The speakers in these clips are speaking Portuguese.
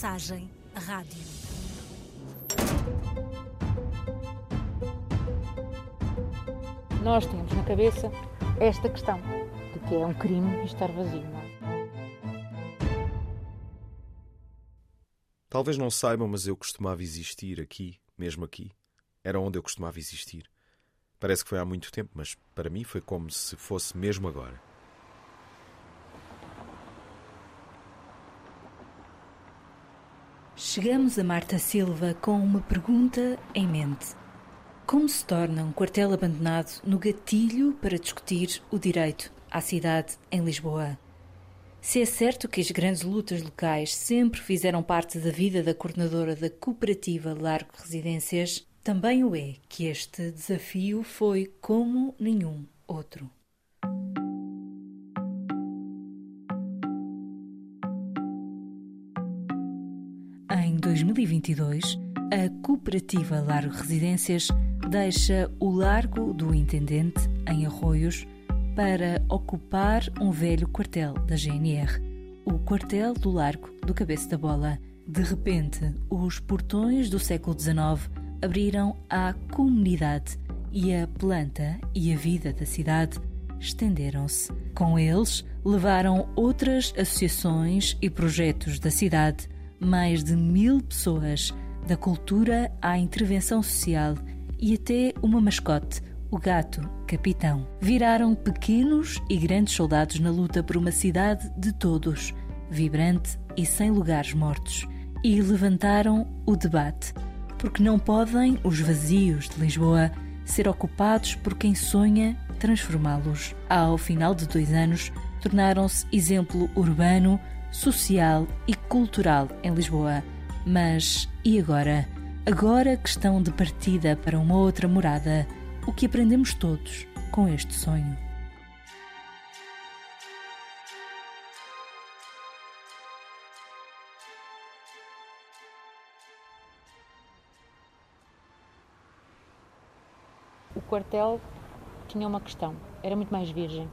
Mensagem Rádio. Nós tínhamos na cabeça esta questão de que é um crime estar vazio. Não é? Talvez não saibam, mas eu costumava existir aqui, mesmo aqui. Era onde eu costumava existir. Parece que foi há muito tempo, mas para mim foi como se fosse mesmo agora. Chegamos a Marta Silva com uma pergunta em mente. Como se torna um quartel abandonado no gatilho para discutir o direito à cidade em Lisboa? Se é certo que as grandes lutas locais sempre fizeram parte da vida da coordenadora da cooperativa Largo Residências, também o é que este desafio foi como nenhum outro. Em 2022, a cooperativa Largo Residências deixa o Largo do Intendente, em Arroios, para ocupar um velho quartel da GNR, o quartel do Largo do Cabeça da Bola. De repente, os portões do século XIX abriram à comunidade e a planta e a vida da cidade estenderam-se. Com eles, levaram outras associações e projetos da cidade mais de mil pessoas, da cultura à intervenção social e até uma mascote, o gato capitão. Viraram pequenos e grandes soldados na luta por uma cidade de todos, vibrante e sem lugares mortos. E levantaram o debate, porque não podem os vazios de Lisboa ser ocupados por quem sonha transformá-los. Ao final de dois anos, tornaram-se exemplo urbano social e cultural em Lisboa. Mas e agora? Agora que estão de partida para uma outra morada, o que aprendemos todos com este sonho? O quartel tinha uma questão, era muito mais virgem.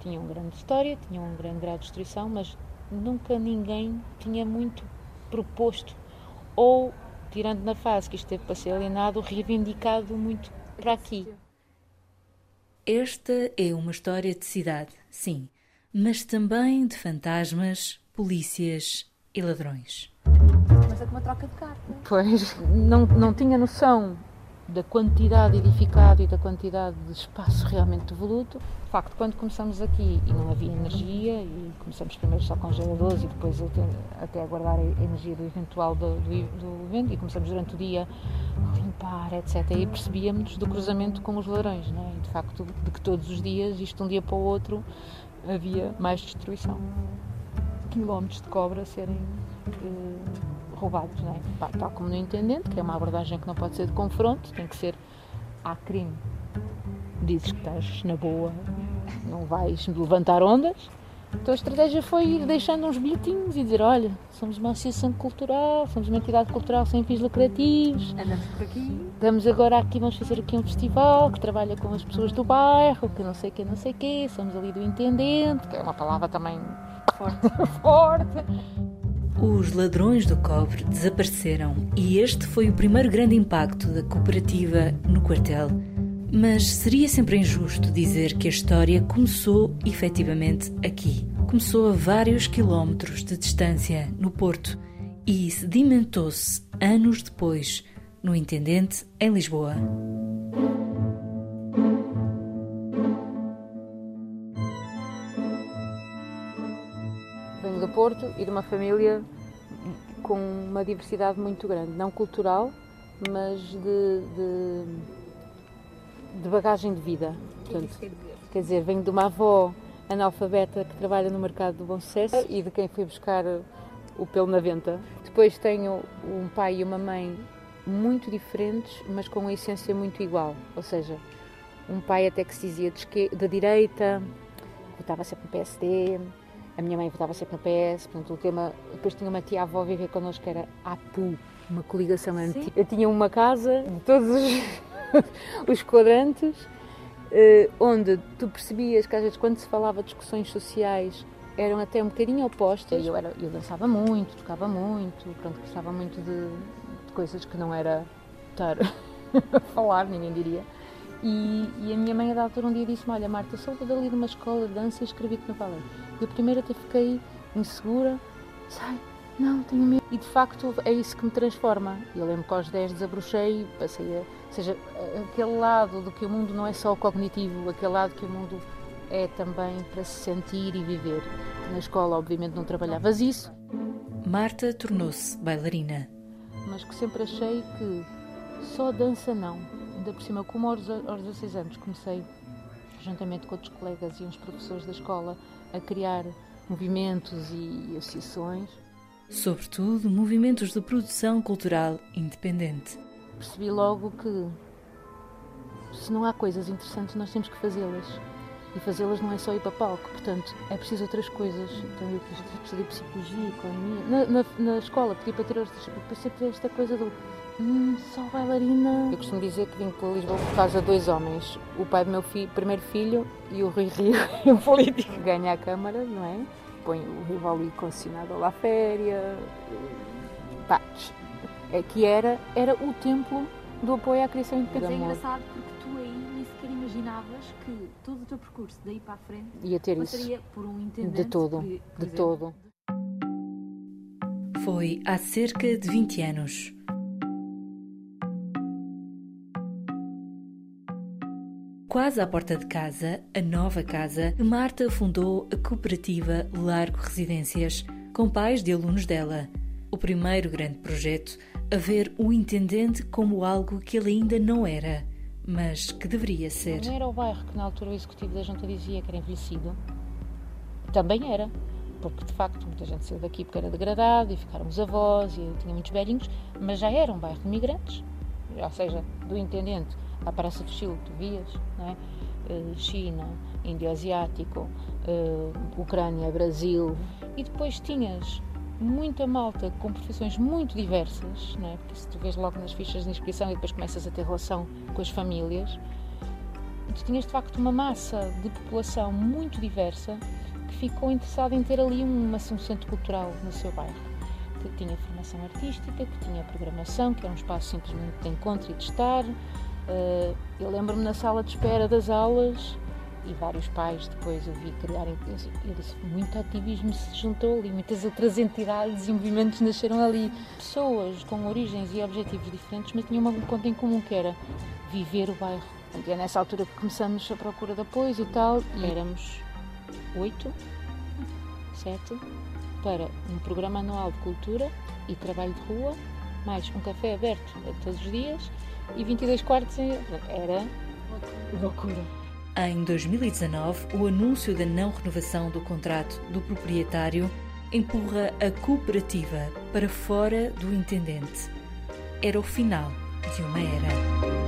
Tinha uma grande história, tinha um grande grau de destruição, mas nunca ninguém tinha muito proposto ou, tirando na fase que isto teve para ser alienado, reivindicado muito para aqui. Esta é uma história de cidade, sim, mas também de fantasmas, polícias e ladrões. Mas é uma troca de cartas. Pois, não, não tinha noção da quantidade edificada e da quantidade de espaço realmente devoluto. De facto, quando começamos aqui e não havia energia, e começamos primeiro só com geradores e depois até, até aguardar a energia do eventual do, do, do evento, e começamos durante o dia a limpar, etc. E percebíamos do cruzamento com os ladrões, não é? E de facto, de que todos os dias, isto de um dia para o outro, havia mais destruição. Quilómetros de cobra serem. Eh, roubados, não é? tal como no intendente, que é uma abordagem que não pode ser de confronto, tem que ser há crime. Dizes que estás na boa, não vais levantar ondas. Então a estratégia foi ir deixando uns bilhetinhos e dizer, olha, somos uma associação cultural, somos uma entidade cultural sem fins lucrativos. Andamos por aqui. Estamos agora aqui, vamos fazer aqui um festival que trabalha com as pessoas do bairro, que não sei o que, não sei o quê, somos ali do intendente, que é uma palavra também Forte. forte. Os ladrões do cobre desapareceram e este foi o primeiro grande impacto da cooperativa no quartel. Mas seria sempre injusto dizer que a história começou efetivamente aqui. Começou a vários quilómetros de distância, no Porto, e sedimentou-se anos depois, no Intendente, em Lisboa. Porto e de uma família com uma diversidade muito grande, não cultural, mas de, de, de bagagem de vida. Portanto, quer dizer, venho de uma avó analfabeta que trabalha no mercado do bom sucesso e de quem fui buscar o pelo na venta. Depois tenho um pai e uma mãe muito diferentes, mas com uma essência muito igual. Ou seja, um pai até que se dizia de, esquerda, de direita, votava sempre no PSD, a minha mãe votava sempre no PS, portanto o tema. Depois tinha uma tia-avó a viver connosco que era APU, uma coligação antiga. Eu tinha uma casa de todos os, os quadrantes, eh, onde tu percebias que às vezes quando se falava de discussões sociais eram até um bocadinho opostas. Eu, era, eu dançava muito, tocava muito, pronto, gostava muito de, de coisas que não era estar a falar, ninguém diria. E, e, a minha mãe, a da altura, um dia disse-me: Olha, Marta, sou dali de uma escola de dança e escrevi-te no balé. Eu primeiro até fiquei insegura, sai, não, tenho medo. E de facto é isso que me transforma. Eu lembro que aos 10 desabrochei, passei a. Ou seja, aquele lado do que o mundo não é só cognitivo, aquele lado que o mundo é também para se sentir e viver. Na escola, obviamente, não trabalhavas isso. Marta tornou-se bailarina. Mas que sempre achei que só dança não ainda por cima, como aos, aos 16 anos comecei, juntamente com outros colegas e uns professores da escola, a criar movimentos e associações. Sobretudo, movimentos de produção cultural independente. Percebi logo que se não há coisas interessantes, nós temos que fazê-las. E fazê-las não é só ir para palco, portanto, é preciso outras coisas. Então, eu fazer psicologia, economia. Na, na, na escola, pedi para ter, para ter esta coisa do Hum, só bailarina. Eu costumo dizer que vim para Lisboa por causa de dois homens. O pai do meu primeiro filho e o Rui Rio, o político. Ganha a Câmara, não é? Põe o Rivoli concessionado lá à féria. Pá, é que era, era o templo do apoio à criação independente. Mas é engraçado porque tu aí nem sequer imaginavas que todo o teu percurso daí para a frente ia ter passaria isso. por um intendente. De todo, por de exemplo. todo. Foi há cerca de 20 anos. Quase à porta de casa, a nova casa, Marta fundou a cooperativa Largo Residências, com pais de alunos dela. O primeiro grande projeto a ver o intendente como algo que ele ainda não era, mas que deveria ser. Não era o bairro que na altura o executivo da junta dizia que era envelhecido. Também era, porque de facto muita gente saiu daqui porque era degradado e ficaram os avós e tinha muitos velhinhos, mas já era um bairro de migrantes, ou seja, do intendente à Praça do Chile, tu vias, não é? Uh, China, Índio Asiático, uh, Ucrânia, Brasil, e depois tinhas muita malta com profissões muito diversas, não é? porque se tu vês logo nas fichas de inscrição e depois começas a ter relação com as famílias, tu tinhas de facto uma massa de população muito diversa que ficou interessada em ter ali uma, um centro cultural no seu bairro que tinha formação artística, que tinha programação, que era um espaço simplesmente de encontro e de estar, eu lembro-me na sala de espera das aulas e vários pais depois eu vi criarem. Eu disse, muito ativismo se juntou ali, muitas outras entidades e movimentos nasceram ali. Pessoas com origens e objetivos diferentes, mas tinham uma conta em comum que era viver o bairro. E é nessa altura que começamos a procura de apoios e tal, e éramos oito, sete, para um programa anual de cultura e trabalho de rua, mais um café aberto todos os dias e 22 quartos era loucura. Em 2019, o anúncio da não renovação do contrato do proprietário empurra a cooperativa para fora do intendente. Era o final de uma era.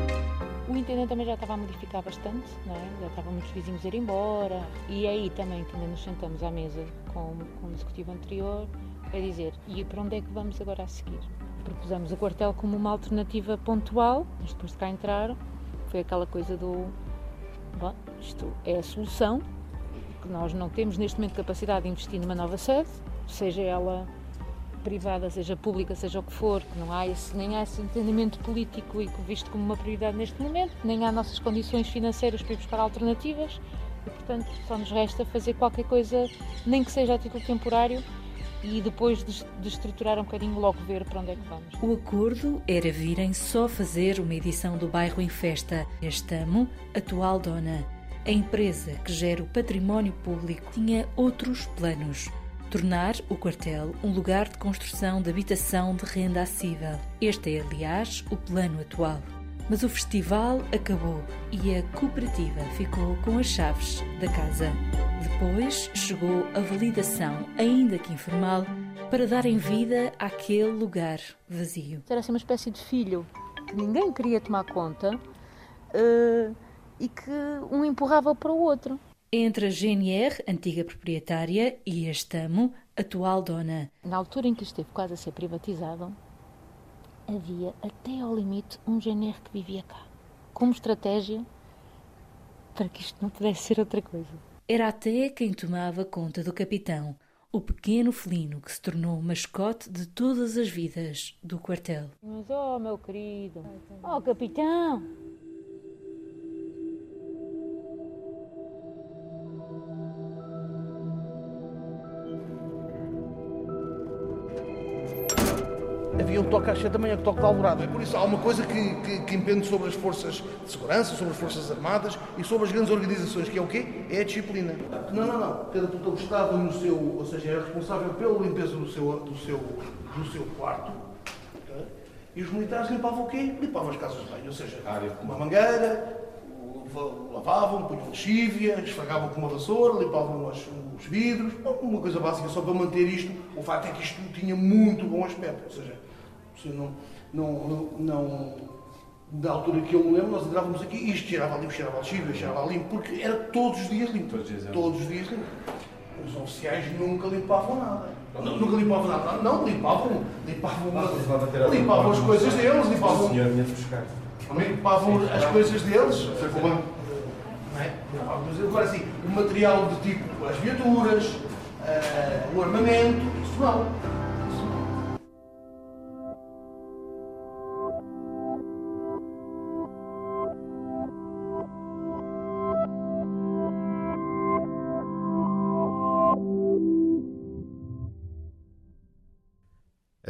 O intendente também já estava a modificar bastante, não é? já estavam muitos vizinhos a ir embora, e é aí também que ainda nos sentamos à mesa com, com o executivo anterior a dizer: e para onde é que vamos agora a seguir? Propusemos o quartel como uma alternativa pontual, mas depois de cá entrar foi aquela coisa do bom, isto é a solução, que nós não temos neste momento capacidade de investir numa nova sede, seja ela privada, seja pública, seja o que for, que não há esse, nem há esse entendimento político e visto como uma prioridade neste momento, nem há nossas condições financeiras para ir buscar alternativas e, portanto, só nos resta fazer qualquer coisa, nem que seja a título temporário, e depois de, de estruturar um bocadinho logo ver para onde é que vamos. O acordo era virem só fazer uma edição do bairro em festa. Este amo, atual dona. A empresa que gera o património público tinha outros planos. Tornar o quartel um lugar de construção de habitação de renda acessível. Este é, aliás, o plano atual. Mas o festival acabou e a cooperativa ficou com as chaves da casa. Depois chegou a validação, ainda que informal, para darem vida àquele lugar vazio. Era assim uma espécie de filho que ninguém queria tomar conta uh, e que um empurrava para o outro. Entre a GNR, antiga proprietária, e a Estamo, atual dona. Na altura em que esteve quase a ser privatizado, havia até ao limite um GNR que vivia cá, como estratégia para que isto não pudesse ser outra coisa. era até quem tomava conta do capitão, o pequeno felino que se tornou mascote de todas as vidas do quartel. Mas, oh, meu querido, oh, capitão, um toque às 7 da manhã, que toque de alvorada. Por isso há uma coisa que, que, que impende sobre as forças de segurança, sobre as forças armadas e sobre as grandes organizações, que é o quê? É a disciplina. Não, não, não. Cada pelotão estava no seu, ou seja, era responsável pela limpeza do seu, do seu, do seu quarto. Okay? E os militares limpavam o quê? Limpavam as casas de banho, ou seja, uma mangueira, lavavam, punham lexívia, esfregavam com uma vassoura, limpavam os, os vidros, uma coisa básica só para manter isto. O facto é que isto tinha muito bom aspecto, ou seja, não, não, não, da altura que eu me lembro, nós entrávamos aqui e isto cheirava limpo, cheirava lexívia, cheirava limpo, porque era todos os dias limpo. Todos os dias, todos os dias limpo. Os oficiais nunca limpavam nada. Não, nunca limpavam nada. Não, limpavam, limpavam, limpavam as coisas deles, limpavam. Limpavam as coisas deles. É? Agora assim, o material de tipo as viaturas, uh, o armamento, isso não.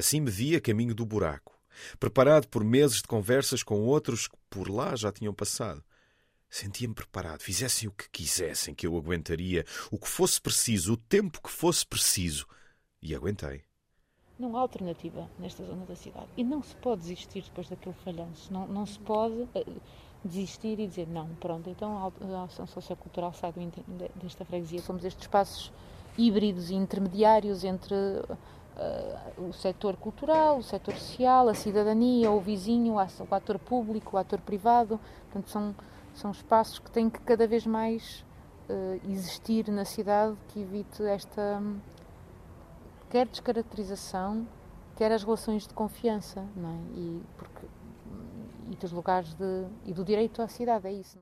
Assim me vi a caminho do buraco, preparado por meses de conversas com outros que por lá já tinham passado. Sentia-me preparado, fizessem o que quisessem, que eu aguentaria, o que fosse preciso, o tempo que fosse preciso. E aguentei. Não há alternativa nesta zona da cidade. E não se pode desistir depois daquele falhanço. Não, não se pode eh, desistir e dizer não, pronto, então a ação sociocultural sai desta freguesia. Somos estes espaços híbridos e intermediários entre uh, o setor cultural, o setor social, a cidadania, o vizinho, o ator público, o ator privado. Portanto, são, são espaços que têm que cada vez mais uh, existir na cidade que evite esta quer descaracterização, quer as relações de confiança, não é? E, porque, e dos lugares de, e do direito à cidade, é isso.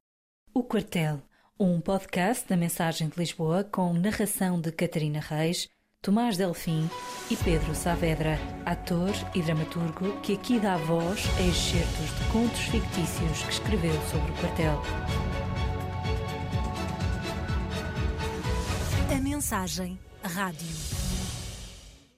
O Quartel, um podcast da Mensagem de Lisboa com narração de Catarina Reis Tomás Delfim e Pedro Saavedra, ator e dramaturgo que aqui dá voz a excertos de contos fictícios que escreveu sobre o quartel. A mensagem Rádio.